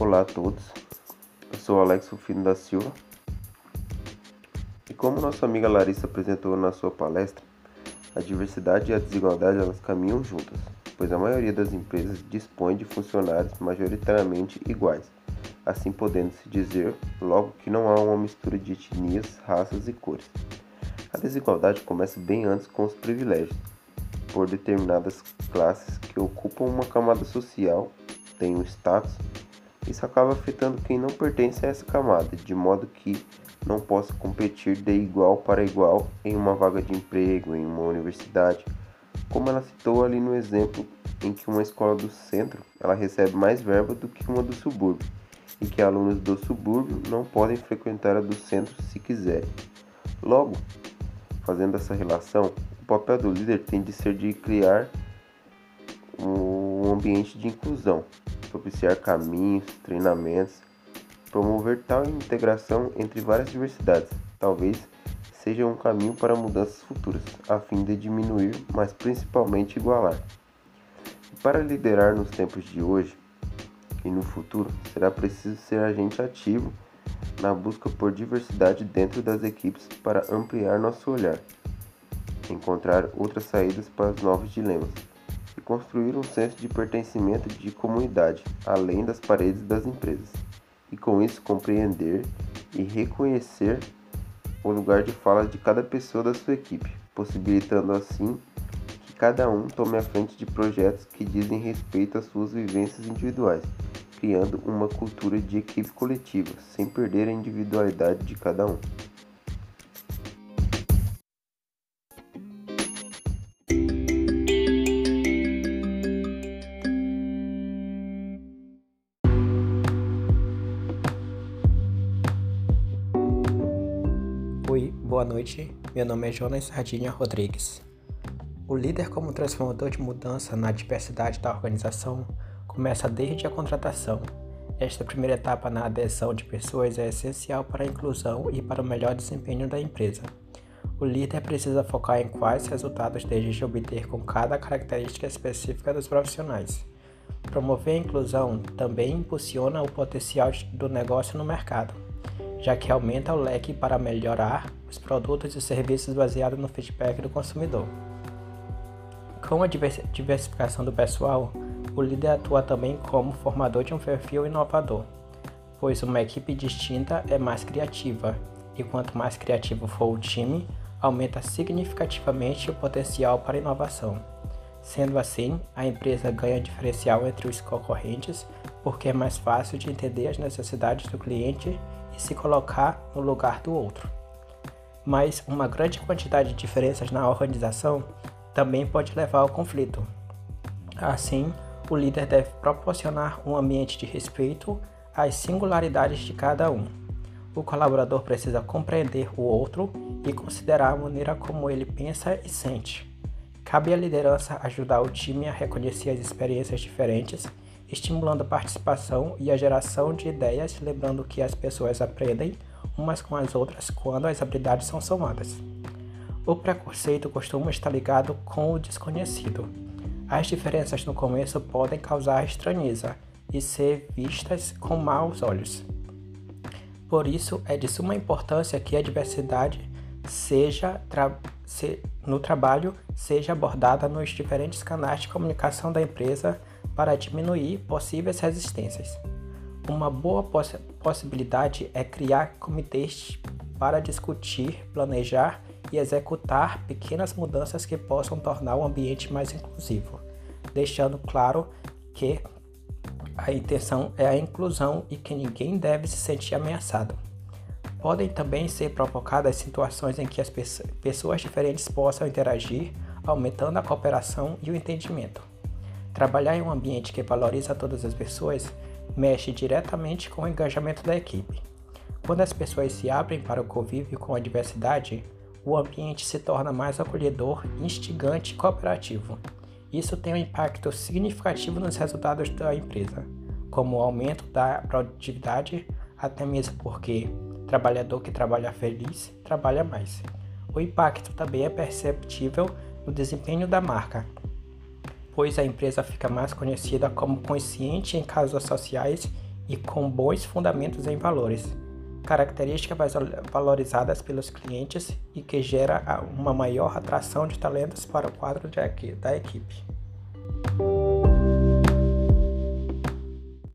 Olá a todos, eu sou Alex Rufino da Silva. E como nossa amiga Larissa apresentou na sua palestra, a diversidade e a desigualdade elas caminham juntas, pois a maioria das empresas dispõe de funcionários majoritariamente iguais, assim podendo-se dizer logo que não há uma mistura de etnias, raças e cores. A desigualdade começa bem antes com os privilégios, por determinadas classes que ocupam uma camada social, têm um status, isso acaba afetando quem não pertence a essa camada, de modo que não possa competir de igual para igual em uma vaga de emprego, em uma universidade, como ela citou ali no exemplo em que uma escola do centro ela recebe mais verba do que uma do subúrbio e que alunos do subúrbio não podem frequentar a do centro se quiserem. Logo, fazendo essa relação, o papel do líder tem de ser de criar um ambiente de inclusão, propiciar caminhos, treinamentos, promover tal integração entre várias diversidades. Talvez seja um caminho para mudanças futuras, a fim de diminuir, mas principalmente igualar. Para liderar nos tempos de hoje e no futuro, será preciso ser agente ativo na busca por diversidade dentro das equipes para ampliar nosso olhar, encontrar outras saídas para os novos dilemas e construir um senso de pertencimento de comunidade além das paredes das empresas, e com isso compreender e reconhecer o lugar de fala de cada pessoa da sua equipe, possibilitando assim que cada um tome a frente de projetos que dizem respeito às suas vivências individuais criando uma cultura de equipe coletiva, sem perder a individualidade de cada um. Oi, boa noite. Meu nome é Jonas Sardinha Rodrigues. O líder como transformador de mudança na diversidade da organização começa desde a contratação. Esta primeira etapa na adesão de pessoas é essencial para a inclusão e para o melhor desempenho da empresa. O líder precisa focar em quais resultados deseja obter com cada característica específica dos profissionais. Promover a inclusão também impulsiona o potencial do negócio no mercado, já que aumenta o leque para melhorar os produtos e serviços baseados no feedback do consumidor. Com a diversificação do pessoal, o líder atua também como formador de um perfil inovador, pois uma equipe distinta é mais criativa, e quanto mais criativo for o time, aumenta significativamente o potencial para inovação. Sendo assim, a empresa ganha diferencial entre os concorrentes porque é mais fácil de entender as necessidades do cliente se colocar no lugar do outro. Mas uma grande quantidade de diferenças na organização também pode levar ao conflito. Assim, o líder deve proporcionar um ambiente de respeito às singularidades de cada um. O colaborador precisa compreender o outro e considerar a maneira como ele pensa e sente. Cabe à liderança ajudar o time a reconhecer as experiências diferentes, estimulando a participação e a geração de ideias, lembrando que as pessoas aprendem umas com as outras quando as habilidades são somadas. O preconceito costuma estar ligado com o desconhecido as diferenças no começo podem causar estranheza e ser vistas com maus olhos. Por isso, é de suma importância que a diversidade seja tra se, no trabalho seja abordada nos diferentes canais de comunicação da empresa para diminuir possíveis resistências. Uma boa poss possibilidade é criar comitês para discutir, planejar e executar pequenas mudanças que possam tornar o ambiente mais inclusivo, deixando claro que a intenção é a inclusão e que ninguém deve se sentir ameaçado. Podem também ser provocadas situações em que as pessoas diferentes possam interagir, aumentando a cooperação e o entendimento. Trabalhar em um ambiente que valoriza todas as pessoas mexe diretamente com o engajamento da equipe. Quando as pessoas se abrem para o convívio com a diversidade, o ambiente se torna mais acolhedor, instigante e cooperativo. Isso tem um impacto significativo nos resultados da empresa, como o aumento da produtividade, até mesmo porque trabalhador que trabalha feliz trabalha mais. O impacto também é perceptível no desempenho da marca, pois a empresa fica mais conhecida como consciente em causas sociais e com bons fundamentos em valores, características valorizadas pelos clientes e que gera uma maior atração de talentos para o quadro da equipe.